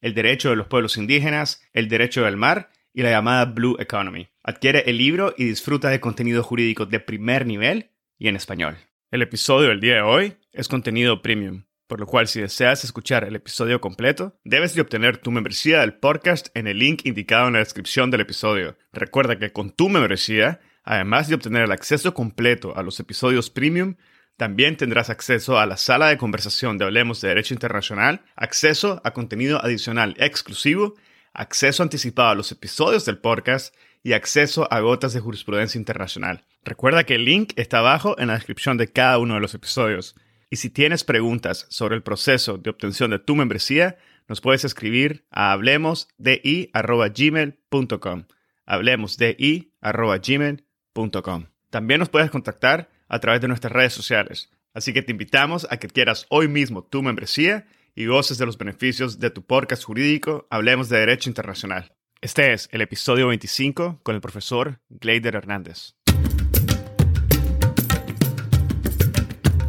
el derecho de los pueblos indígenas, el derecho del mar y la llamada Blue Economy. Adquiere el libro y disfruta de contenido jurídico de primer nivel y en español. El episodio del día de hoy es contenido premium, por lo cual si deseas escuchar el episodio completo, debes de obtener tu membresía del podcast en el link indicado en la descripción del episodio. Recuerda que con tu membresía, además de obtener el acceso completo a los episodios premium, también tendrás acceso a la sala de conversación de Hablemos de Derecho Internacional, acceso a contenido adicional exclusivo, acceso anticipado a los episodios del podcast y acceso a gotas de jurisprudencia internacional. Recuerda que el link está abajo en la descripción de cada uno de los episodios. Y si tienes preguntas sobre el proceso de obtención de tu membresía, nos puedes escribir a hablemosdi.gmail.com. Hablemosdi.gmail.com. También nos puedes contactar a través de nuestras redes sociales. Así que te invitamos a que adquieras hoy mismo tu membresía y goces de los beneficios de tu podcast jurídico Hablemos de Derecho Internacional. Este es el episodio 25 con el profesor Gleider Hernández.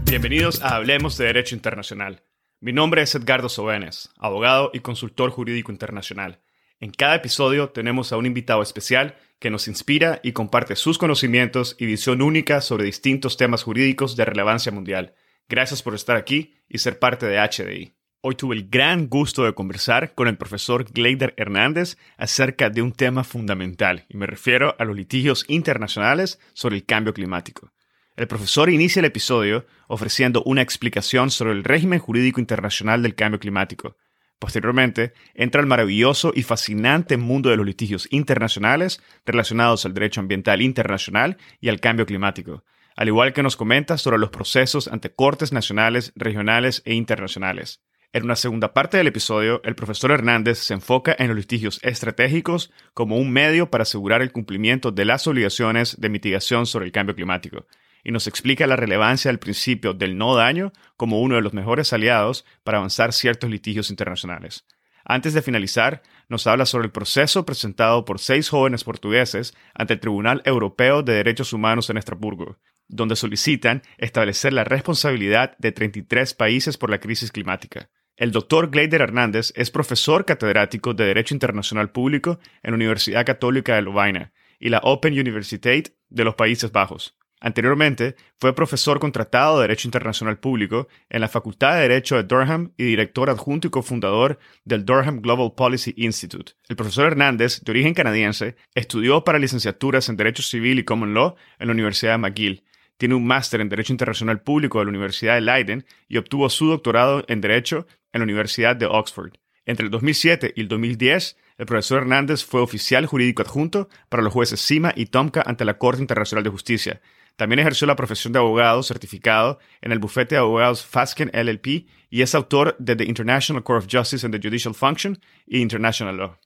Bienvenidos a Hablemos de Derecho Internacional. Mi nombre es Edgardo Sobenes, abogado y consultor jurídico internacional. En cada episodio tenemos a un invitado especial que nos inspira y comparte sus conocimientos y visión única sobre distintos temas jurídicos de relevancia mundial. Gracias por estar aquí y ser parte de HDI. Hoy tuve el gran gusto de conversar con el profesor Gleider Hernández acerca de un tema fundamental, y me refiero a los litigios internacionales sobre el cambio climático. El profesor inicia el episodio ofreciendo una explicación sobre el régimen jurídico internacional del cambio climático, Posteriormente, entra al maravilloso y fascinante mundo de los litigios internacionales relacionados al derecho ambiental internacional y al cambio climático, al igual que nos comenta sobre los procesos ante cortes nacionales, regionales e internacionales. En una segunda parte del episodio, el profesor Hernández se enfoca en los litigios estratégicos como un medio para asegurar el cumplimiento de las obligaciones de mitigación sobre el cambio climático, y nos explica la relevancia del principio del no daño como uno de los mejores aliados para avanzar ciertos litigios internacionales. Antes de finalizar, nos habla sobre el proceso presentado por seis jóvenes portugueses ante el Tribunal Europeo de Derechos Humanos en Estrasburgo, donde solicitan establecer la responsabilidad de 33 países por la crisis climática. El doctor Gleider Hernández es profesor catedrático de Derecho Internacional Público en la Universidad Católica de Lovaina y la Open Universiteit de los Países Bajos. Anteriormente, fue profesor contratado de Derecho Internacional Público en la Facultad de Derecho de Durham y director adjunto y cofundador del Durham Global Policy Institute. El profesor Hernández, de origen canadiense, estudió para licenciaturas en Derecho Civil y Common Law en la Universidad de McGill. Tiene un máster en Derecho Internacional Público de la Universidad de Leiden y obtuvo su doctorado en Derecho en la Universidad de Oxford. Entre el 2007 y el 2010, el profesor Hernández fue oficial jurídico adjunto para los jueces Sima y Tomka ante la Corte Internacional de Justicia también ejerció la profesión de abogado certificado en el bufete de abogados Fasken LLP y es autor de The International Court of Justice and the Judicial Function y International Law.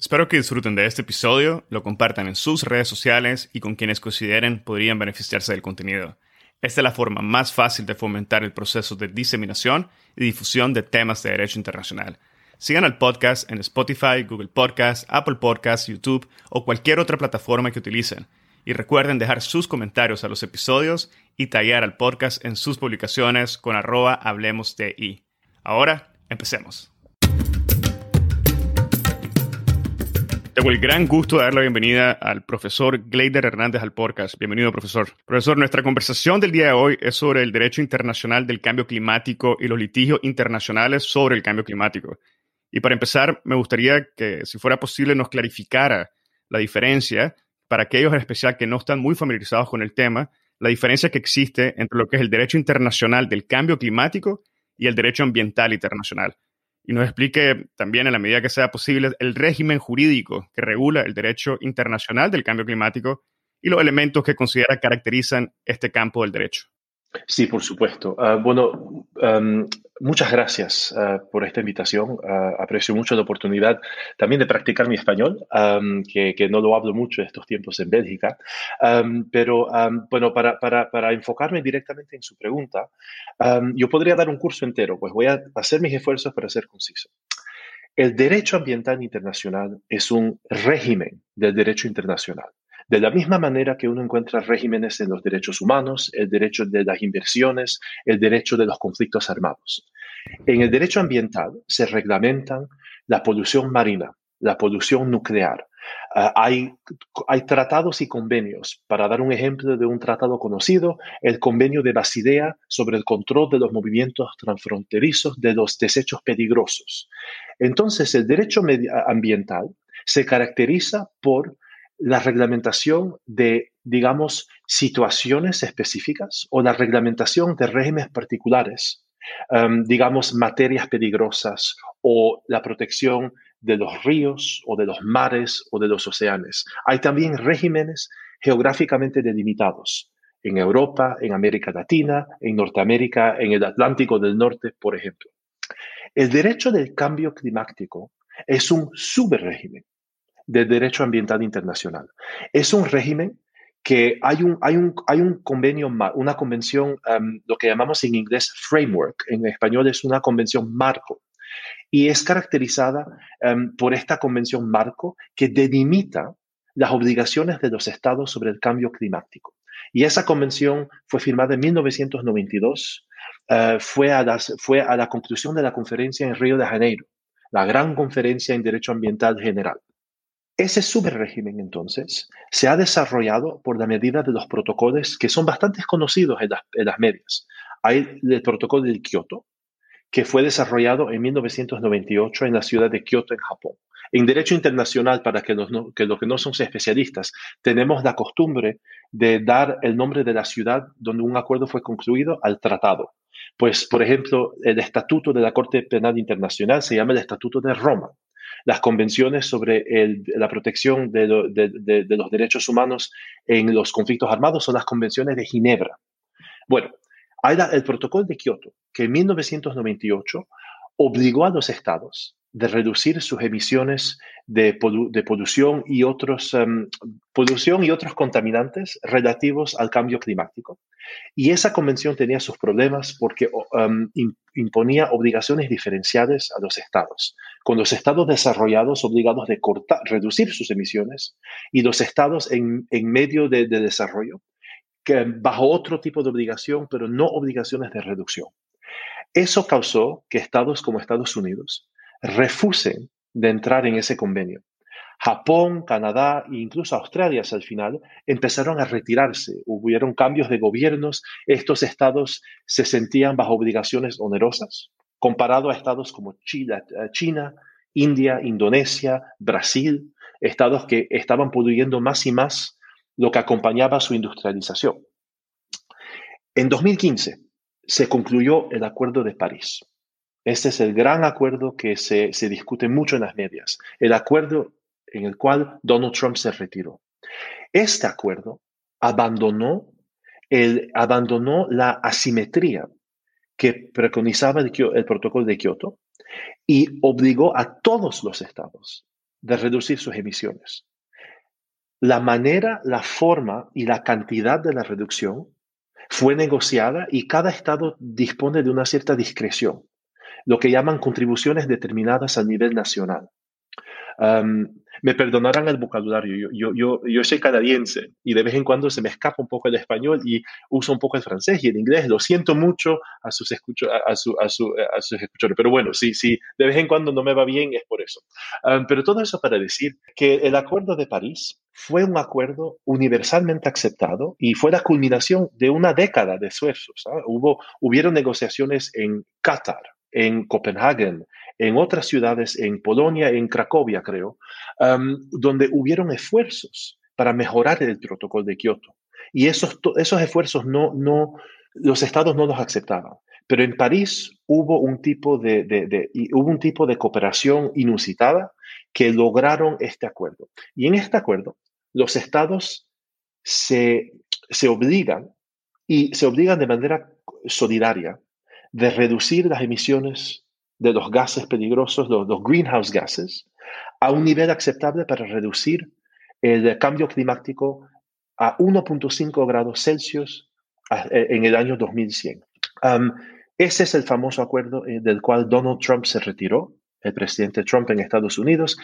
Espero que disfruten de este episodio, lo compartan en sus redes sociales y con quienes consideren podrían beneficiarse del contenido. Esta es la forma más fácil de fomentar el proceso de diseminación y difusión de temas de derecho internacional. Sigan al podcast en Spotify, Google Podcasts, Apple Podcasts, YouTube o cualquier otra plataforma que utilicen. Y recuerden dejar sus comentarios a los episodios y tallar al podcast en sus publicaciones con arroba hablemos de I. Ahora, empecemos. Tengo el gran gusto de dar la bienvenida al profesor Gleider Hernández al podcast. Bienvenido, profesor. Profesor, nuestra conversación del día de hoy es sobre el derecho internacional del cambio climático y los litigios internacionales sobre el cambio climático. Y para empezar, me gustaría que, si fuera posible, nos clarificara la diferencia para aquellos en especial que no están muy familiarizados con el tema, la diferencia que existe entre lo que es el derecho internacional del cambio climático y el derecho ambiental internacional. Y nos explique también, en la medida que sea posible, el régimen jurídico que regula el derecho internacional del cambio climático y los elementos que considera caracterizan este campo del derecho. Sí, por supuesto. Ah, bueno, muchas gracias ah, por esta invitación. Ah, aprecio mucho la oportunidad también de practicar mi español, que, no lo hablo mucho estos tiempos en Bélgica. pero bueno, para, enfocarme directamente en su pregunta, yo podría dar un curso entero, pues voy a hacer mis esfuerzos para ser conciso. El derecho ambiental internacional es un régimen del derecho internacional. De la misma manera que uno encuentra regímenes en los derechos humanos, el derecho de las inversiones, el derecho de los conflictos armados. En el derecho ambiental se reglamentan la polución marina, la polución nuclear. Ah, hay, hay, tratados y convenios. Para dar un ejemplo de un tratado conocido, el convenio de Basilea sobre el control de los movimientos transfronterizos de los desechos peligrosos. Entonces, el derecho ambiental se caracteriza por la reglamentación de, digamos, situaciones específicas o la reglamentación de regímenes particulares, em, digamos, materias peligrosas o la protección de los ríos o de los mares o de los océanos. Hay también regímenes geográficamente delimitados en Europa, en América Latina, en Norteamérica, en el Atlántico del Norte, por ejemplo. El derecho del cambio climático es un subrégimen del derecho ambiental internacional. Es un régimen que hay un, hay un, hay un convenio, una convención, lo que llamamos en inglés framework, en español es una convención marco, y es caracterizada por esta convención marco que delimita las obligaciones de los estados sobre el cambio climático. Y esa convención fue firmada en 1992, uh, fue, a las, fue a la conclusión de la conferencia en Río de Janeiro, la gran conferencia en Derecho Ambiental General. Ese subrégimen, entonces, se ha desarrollado por la medida de los protocolos que son bastante conocidos en las, medias. Hay el protocolo de Kioto, que fue desarrollado en 1998 en la ciudad de Kioto, en Japón. En derecho internacional, para que los que no son especialistas, tenemos la costumbre de dar el nombre de la ciudad donde un acuerdo fue concluido al tratado. Pues, por ejemplo, el estatuto de la Corte Penal Internacional se llama el Estatuto de Roma las convenciones sobre la protección de, los derechos humanos en los conflictos armados son las convenciones de Ginebra. Bueno, hay el protocolo de Kioto, que en 1998 obligó a los estados de reducir sus emisiones de, polución, y otros, polución y otros contaminantes relativos al cambio climático. Y esa convención tenía sus problemas porque em, imponía obligaciones diferenciales a los estados, con los estados desarrollados obligados de cortar, reducir sus emisiones y los estados en, medio de, de desarrollo que bajo otro tipo de obligación, pero no obligaciones de reducción. Eso causó que estados como Estados Unidos refusen de entrar en ese convenio. Japón, Canadá e incluso Australia al final empezaron a retirarse. Hubieron cambios de gobiernos. Estos estados se sentían bajo obligaciones onerosas comparado a estados como China, eh, China India, Indonesia, Brasil, estados que estaban pudriendo más y más lo que acompañaba su industrialización. En 2015 se concluyó el Acuerdo de París. Este es el gran acuerdo que se, discute mucho en las medias, el acuerdo en el cual Donald Trump se retiró. Este acuerdo abandonó, el, abandonó la asimetría que preconizaba el, el protocolo de Kioto y obligó a todos los estados de reducir sus emisiones. La manera, la forma y la cantidad de la reducción fue negociada y cada estado dispone de una cierta discreción lo que llaman contribuciones determinadas a nivel nacional. me perdonarán el vocabulario, yo, yo, yo, soy canadiense y de vez en cuando se me escapa un poco el español y uso un poco el francés y el inglés. Lo siento mucho a sus, a, su, a, su, a sus escuchadores, pero bueno, sí, sí, de vez en cuando no me va bien es por eso. pero todo eso para decir que el Acuerdo de París fue un acuerdo universalmente aceptado y fue la culminación de una década de esfuerzos. Hubo, hubieron negociaciones en Qatar, en Copenhague, en otras ciudades, en Polonia, en Cracovia, creo, donde hubieron esfuerzos para mejorar el protocolo de Kioto. Y esos, esos esfuerzos no, no, los estados no los aceptaban. Pero en París hubo un tipo de, hubo un tipo de cooperación inusitada que lograron este acuerdo. Y en este acuerdo, los estados se, se obligan y se obligan de manera solidaria de reducir las emisiones de los gases peligrosos, los, greenhouse gases, a un nivel aceptable para reducir el cambio climático a 1.5 grados Celsius eh, en el año 2100. ese es el famoso acuerdo eh, del cual Donald Trump se retiró, el presidente Trump en Estados Unidos.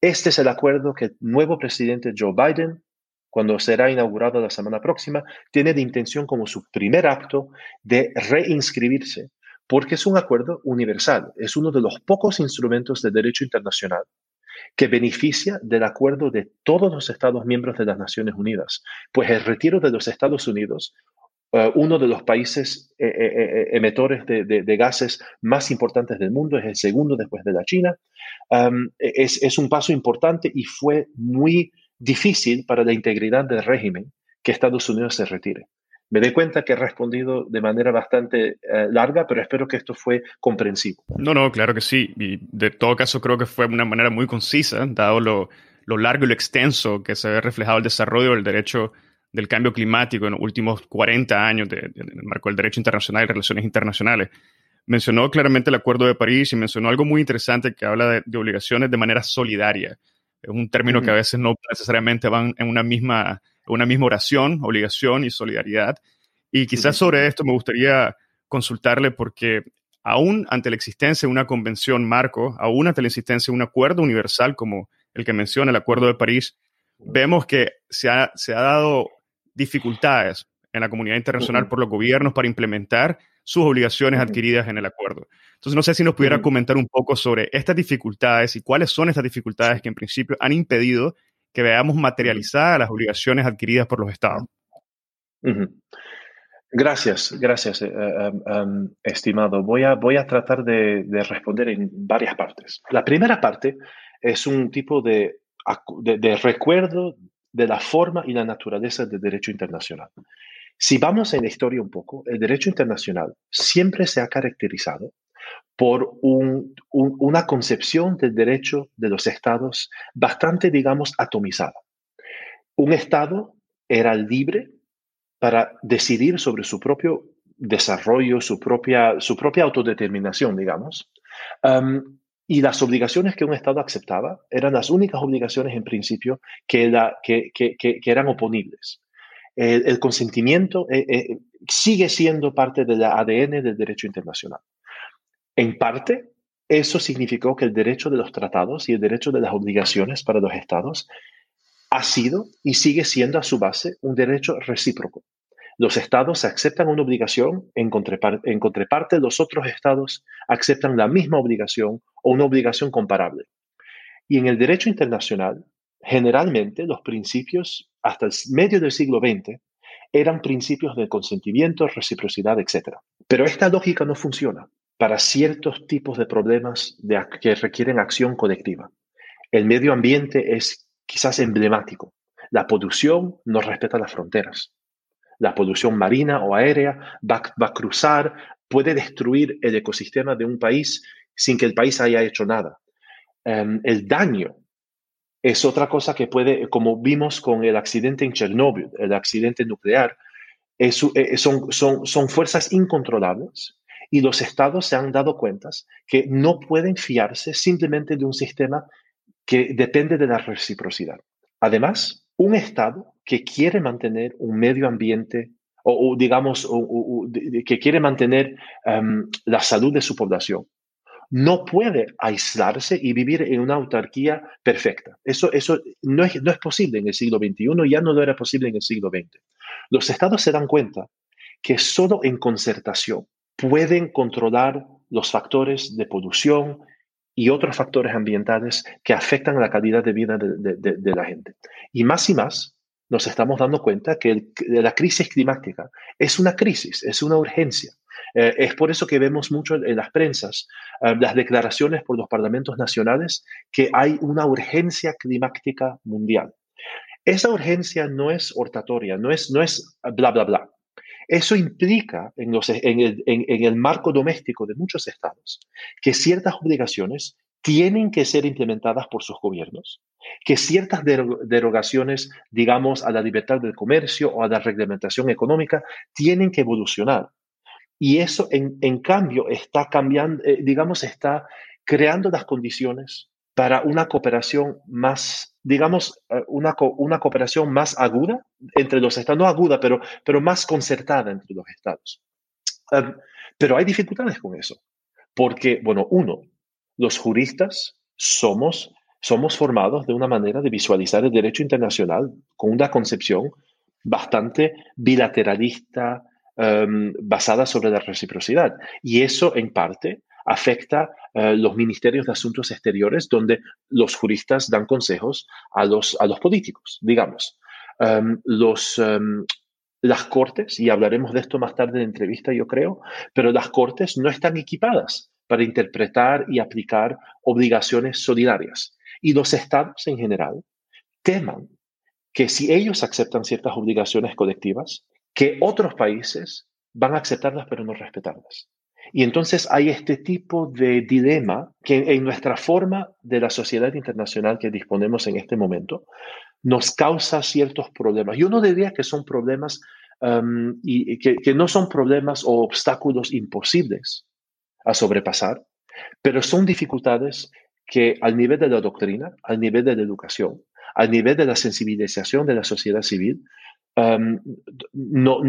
Este es el acuerdo que el nuevo presidente Joe Biden, cuando será inaugurado la semana próxima, tiene de intención como su primer acto de reinscribirse, porque es un acuerdo universal, es uno de los pocos instrumentos de derecho internacional que beneficia del acuerdo de todos los Estados miembros de las Naciones Unidas. Pues el retiro de los Estados Unidos, eh, uno de los países eh, eh, emitores de, gases más importantes del mundo, es el segundo después de la China, es, es un paso importante y fue muy difícil para la integridad del régimen que Estados Unidos se retire. Me doy cuenta que he respondido de manera bastante eh, larga, pero espero que esto fue comprensivo. No, no, claro que sí. Y de todo caso creo que fue una manera muy concisa, dado lo, largo y lo extenso que se ha reflejado el desarrollo del derecho del cambio climático en los últimos 40 años en el marco del derecho internacional y relaciones internacionales. Mencionó claramente el Acuerdo de París y mencionó algo muy interesante que habla de, obligaciones de manera solidaria. Es un término que a veces no necesariamente van en una misma una misma oración, obligación y solidaridad. Y quizás sobre esto me gustaría consultarle porque aún ante la existencia de una convención marco, aún ante la existencia de un acuerdo universal como el que menciona el Acuerdo de París, vemos que se ha, se ha dado dificultades en la comunidad internacional por los gobiernos para implementar sus obligaciones adquiridas en el acuerdo. Entonces, no sé si nos pudiera comentar un poco sobre estas dificultades y cuáles son estas dificultades que en principio han impedido que veamos materializadas las obligaciones adquiridas por los estados. Gracias, gracias, eh, em, em, estimado. Voy a, voy a tratar de, responder en varias partes. La primera parte es un tipo de, de, recuerdo de la forma y la naturaleza del derecho internacional. Si vamos en la historia un poco, el derecho internacional siempre se ha caracterizado por una concepción del derecho de los estados bastante, digamos, atomizada. Un estado era libre para decidir sobre su propio desarrollo, su propia, su propia autodeterminación, digamos. Y las obligaciones que un Estado aceptaba eran las únicas obligaciones en principio que, eran oponibles. El, consentimiento eh, eh, sigue siendo parte del ADN del derecho internacional. En parte, eso significó que el derecho de los tratados y el derecho de las obligaciones para los estados ha sido y sigue siendo a su base un derecho recíproco. Los estados aceptan una obligación, en, contraparte, en contraparte los otros estados aceptan la misma obligación o una obligación comparable. Y en el derecho internacional, generalmente los principios hasta el medio del siglo XX eran principios de consentimiento, reciprocidad, etc. Pero esta lógica no funciona para ciertos tipos de problemas que requieren acción colectiva. El medio ambiente es quizás emblemático. La polución no respeta las fronteras. La polución marina o aérea va, a cruzar, puede destruir el ecosistema de un país sin que el país haya hecho nada. Em, el daño es otra cosa que puede, como vimos con el accidente en Chernóbil, el accidente nuclear, eh, son, son, son fuerzas incontrolables y los estados se han dado cuenta que no pueden fiarse simplemente de un sistema que depende de la reciprocidad. Además, un estado que quiere mantener un medio ambiente o, digamos, que quiere mantener em, la salud de su población, no puede aislarse y vivir en una autarquía perfecta. Eso, eso no, es, no es posible en el siglo XXI, ya no lo era posible en el siglo XX. Los estados se dan cuenta que solo en concertación pueden controlar los factores de polución y otros factores ambientales que afectan la calidad de vida de, la gente. Y más y más nos estamos dando cuenta que la crisis climática es una crisis, es una urgencia. Eh, es por eso que vemos mucho en las prensas eh, las declaraciones por los parlamentos nacionales que hay una urgencia climática mundial. Esa urgencia no es hortatoria, no es, no es bla, bla, bla. Eso implica en, los, en, el, en, el, marco doméstico de muchos estados que ciertas obligaciones tienen que ser implementadas por sus gobiernos, que ciertas derogaciones, digamos, a la libertad del comercio o a la reglamentación económica, tienen que evolucionar. Y eso, en, en cambio, está cambiando, eh, digamos, está creando las condiciones para una cooperación más, digamos, eh, una, una cooperación más aguda entre los estados, no aguda, pero, pero más concertada entre los estados. Em, pero hay dificultades con eso, porque, bueno, uno, los juristas somos, somos formados de una manera de visualizar el derecho internacional con una concepción bastante bilateralista, em, basada sobre la reciprocidad. Y eso, en parte, afecta eh, los ministerios de asuntos exteriores, donde los juristas dan consejos a los, a los políticos, digamos. Em, los, em, las cortes, y hablaremos de esto más tarde en la entrevista, yo creo, pero las cortes no están equipadas para interpretar y aplicar obligaciones solidarias. Y los estados en general teman que si ellos aceptan ciertas obligaciones colectivas, que otros países van a aceptarlas pero no respetarlas. Y entonces hay este tipo de dilema que en nuestra forma de la sociedad internacional que disponemos en este momento nos causa ciertos problemas. Yo no diría que son problemas um, y que, que no son problemas o obstáculos imposibles, a sobrepasar, pero son dificultades que al nivel de la doctrina, al nivel de la educación, al nivel de la sensibilización de la sociedad civil, um, no,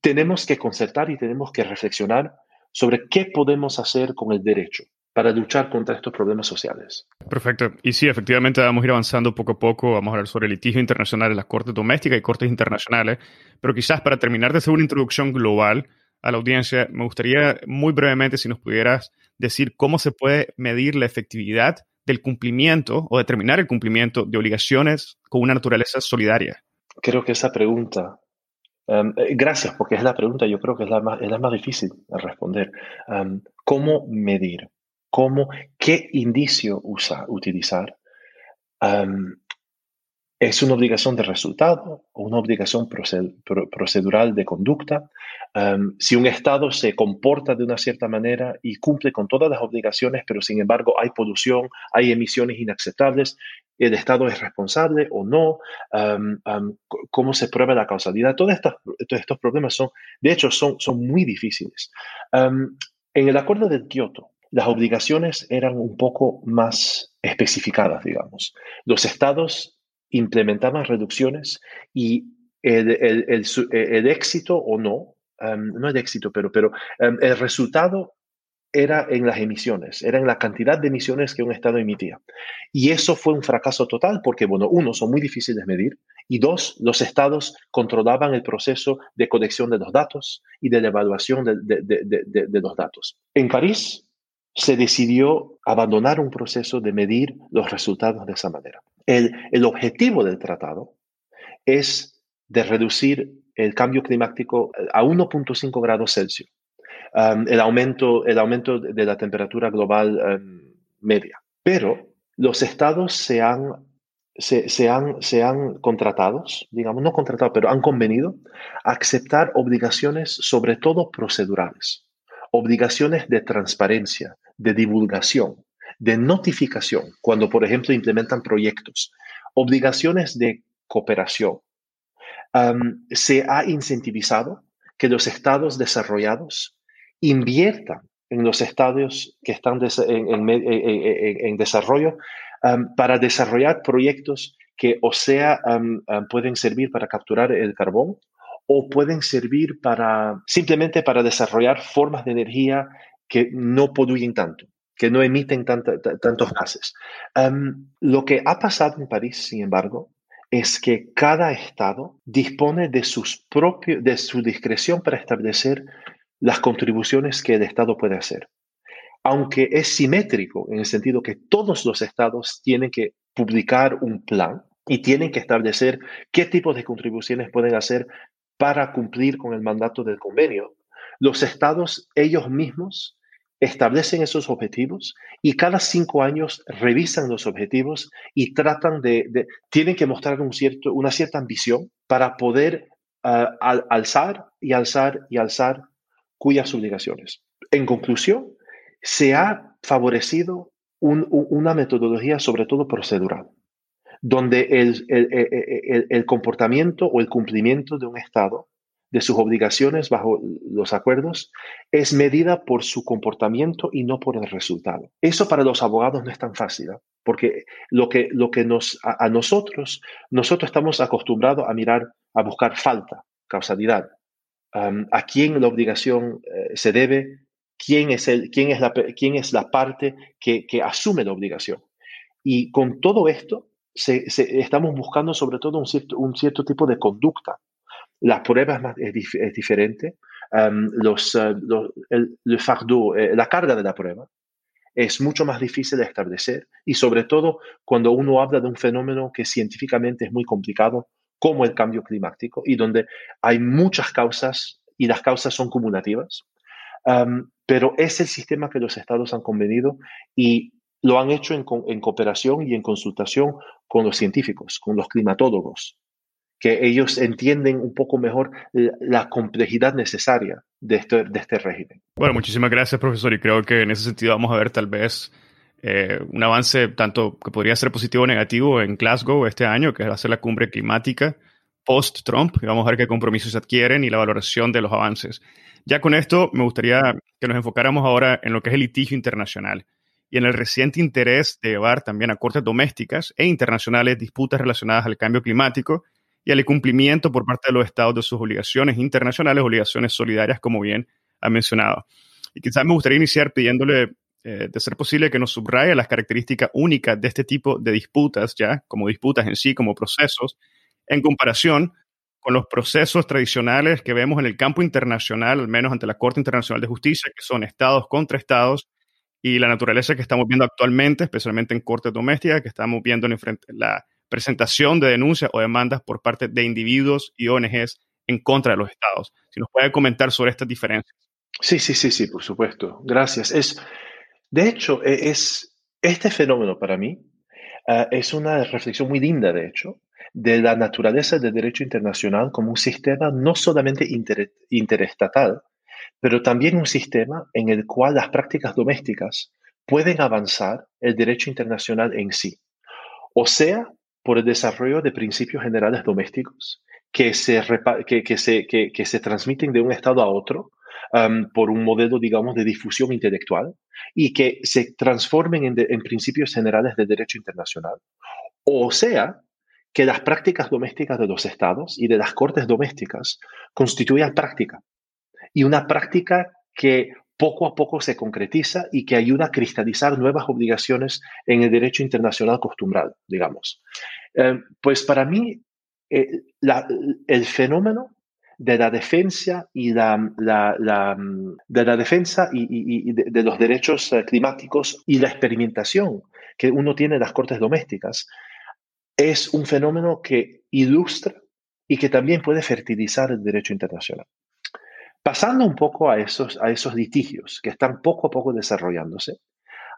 tenemos que concertar y tenemos que reflexionar sobre qué podemos hacer con el derecho para luchar contra estos problemas sociales. Perfecto. Y sí, efectivamente vamos a ir avanzando poco a poco. Vamos a hablar sobre el litigio internacional en las cortes domésticas y cortes internacionales. Pero quizás para terminar de hacer una introducción global, a la audiencia, me gustaría muy brevemente si nos pudieras decir cómo se puede medir la efectividad del cumplimiento o determinar el cumplimiento de obligaciones con una naturaleza solidaria. Creo que esa pregunta, em, eh, gracias porque es la pregunta, yo creo que es la más, es la más difícil de responder. Em, ¿Cómo medir? ¿Cómo, ¿Qué indicio usa, utilizar? Em, ¿Es una obligación de resultado o una obligación procedural de conducta? Em, si un Estado se comporta de una cierta manera y cumple con todas las obligaciones, pero sin embargo hay polución, hay emisiones inaceptables, ¿el Estado es responsable o no? Em, ¿Cómo se prueba la causalidad? Todos estos, todos estos problemas son, de hecho, son, son muy difíciles. en el acuerdo de Kioto, las obligaciones eran un poco más especificadas, digamos. Los estados implementaban reducciones y el, el, éxito o no, em, no el éxito, pero, pero em, el resultado era en las emisiones, era en la cantidad de emisiones que un Estado emitía. Y eso fue un fracaso total porque, bueno, uno, son muy difíciles de medir y dos, los Estados controlaban el proceso de conexión de los datos y de la evaluación de, de, de los datos. En París se decidió abandonar un proceso de medir los resultados de esa manera. El, objetivo del tratado es de reducir el cambio climático a 1.5 grados Celsius, el, aumento, el aumento de la temperatura global um, media. Pero los estados se han, se, han, se han contratados, digamos, no contratados, pero han convenido a aceptar obligaciones, sobre todo procedurales, obligaciones de transparencia, de divulgación, de notificación, cuando por ejemplo implementan proyectos, obligaciones de cooperación. se ha incentivizado que los estados desarrollados inviertan en los estados que están en, desarrollo para desarrollar proyectos que o sea pueden servir para capturar el carbón o pueden servir para simplemente para desarrollar formas de energía que no poluyen tanto que no emiten tantos gases. lo que ha pasado en París, sin embargo, es que cada estado dispone de, sus propios, de su discreción para establecer las contribuciones que el estado puede hacer. Aunque es simétrico en el sentido que todos los estados tienen que publicar un plan y tienen que establecer qué tipos de contribuciones pueden hacer para cumplir con el mandato del convenio, los estados ellos mismos establecen esos objetivos y cada cinco años revisan los objetivos y tratan de, tienen que mostrar un cierto, una cierta ambición para poder al alzar y alzar y alzar cuyas obligaciones. En conclusión, se ha favorecido una metodología sobre todo procedural, donde el, comportamiento o el cumplimiento de un Estado de sus obligaciones bajo los acuerdos es medida por su comportamiento y no por el resultado. Eso para los abogados no es tan fácil, porque lo que, lo que nos, a, nosotros, nosotros estamos acostumbrados a mirar, a buscar falta, causalidad, a quién la obligación eh, se debe, quién es, el, quién es, la, quién es la parte que, que asume la obligación. Y con todo esto, se, estamos buscando sobre todo un cierto, un cierto tipo de conducta las pruebas es, diferente, los, eh, el, eh, la carga de la prueba es mucho más difícil de establecer y sobre todo cuando uno habla de un fenómeno que científicamente es muy complicado como el cambio climático y donde hay muchas causas y las causas son cumulativas. pero es el sistema que los estados han convenido y lo han hecho en, en cooperación y en consultación con los científicos, con los climatólogos, que ellos entienden un poco mejor la complejidad necesaria de este, de este régimen. Bueno, muchísimas gracias, profesor, y creo que en ese sentido vamos a ver tal vez eh, un avance tanto que podría ser positivo o negativo en Glasgow este año, que va a ser la cumbre climática post-Trump, y vamos a ver qué compromisos se adquieren y la valoración de los avances. Ya con esto, me gustaría que nos enfocáramos ahora en lo que es el litigio internacional y en el reciente interés de llevar también a cortes domésticas e internacionales disputas relacionadas al cambio climático y al incumplimiento por parte de los estados de sus obligaciones internacionales, obligaciones solidarias, como bien ha mencionado. Y quizás me gustaría iniciar pidiéndole, eh, de ser posible, que nos subraye las características únicas de este tipo de disputas, ya como disputas en sí, como procesos, en comparación con los procesos tradicionales que vemos en el campo internacional, al menos ante la Corte Internacional de Justicia, que son estados contra estados, y la naturaleza que estamos viendo actualmente, especialmente en cortes domésticas, que estamos viendo en la presentación de denuncias o demandas por parte de individuos y ONGs en contra de los estados. Si nos puede comentar sobre estas diferencias. Sí, sí, sí, sí, por supuesto. Gracias. Es, de hecho, e, es, este fenómeno para mí eh, es una reflexión muy linda, de hecho, de la naturaleza del derecho internacional como un sistema no solamente interestatal, pero también un sistema en el cual las prácticas domésticas pueden avanzar el derecho internacional en sí. O sea, por el desarrollo de principios generales domésticos que se, que, se, que, se transmiten de un estado a otro um, por un modelo, digamos, de difusión intelectual y que se transformen en, en principios generales de derecho internacional. O sea, que las prácticas domésticas de los estados y de las cortes domésticas constituyan práctica y una práctica que poco a poco se concretiza y que ayuda a cristalizar nuevas obligaciones en el derecho internacional costumbral, digamos. Eh, pues para mí, eh, el fenómeno de la defensa y de la defensa y, de, los derechos eh, climáticos y la experimentación que uno tiene en las cortes domésticas es un fenómeno que ilustra y que también puede fertilizar el derecho internacional. Pasando un poco a esos, a esos litigios que están poco a poco desarrollándose,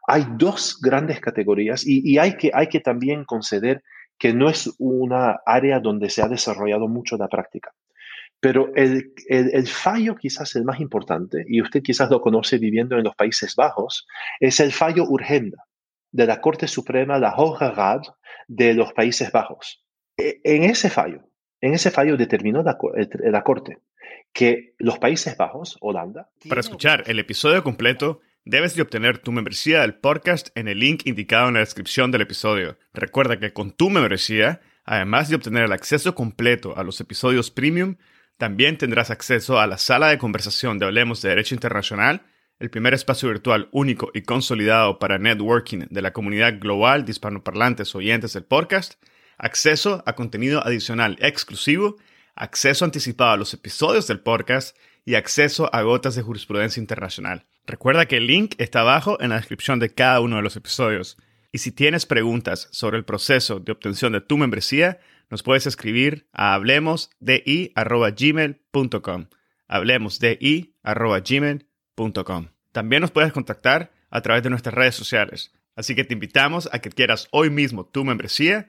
hay dos grandes categorías y, hay, que, hay que también conceder que no es una área donde se ha desarrollado mucho la práctica. Pero el, el, fallo quizás el más importante, y usted quizás lo conoce viviendo en los Países Bajos, es el fallo Urgenda de la Corte Suprema, la Hoge de los Países Bajos. E, en ese fallo, en ese fallo determinó la, la Corte que los Países Bajos, Holanda... Para escuchar el episodio completo, debes de obtener tu membresía del podcast en el link indicado en la descripción del episodio. Recuerda que con tu membresía, además de obtener el acceso completo a los episodios premium, también tendrás acceso a la sala de conversación de Hablemos de Derecho Internacional, el primer espacio virtual único y consolidado para networking de la comunidad global de hispanoparlantes oyentes del podcast, acceso a contenido adicional exclusivo acceso anticipado a los episodios del podcast y acceso a gotas de jurisprudencia internacional. Recuerda que el link está abajo en la descripción de cada uno de los episodios. Y si tienes preguntas sobre el proceso de obtención de tu membresía, nos puedes escribir a hablemosdi.gmail.com. Hablemosdi.gmail.com. También nos puedes contactar a través de nuestras redes sociales. Así que te invitamos a que quieras hoy mismo tu membresía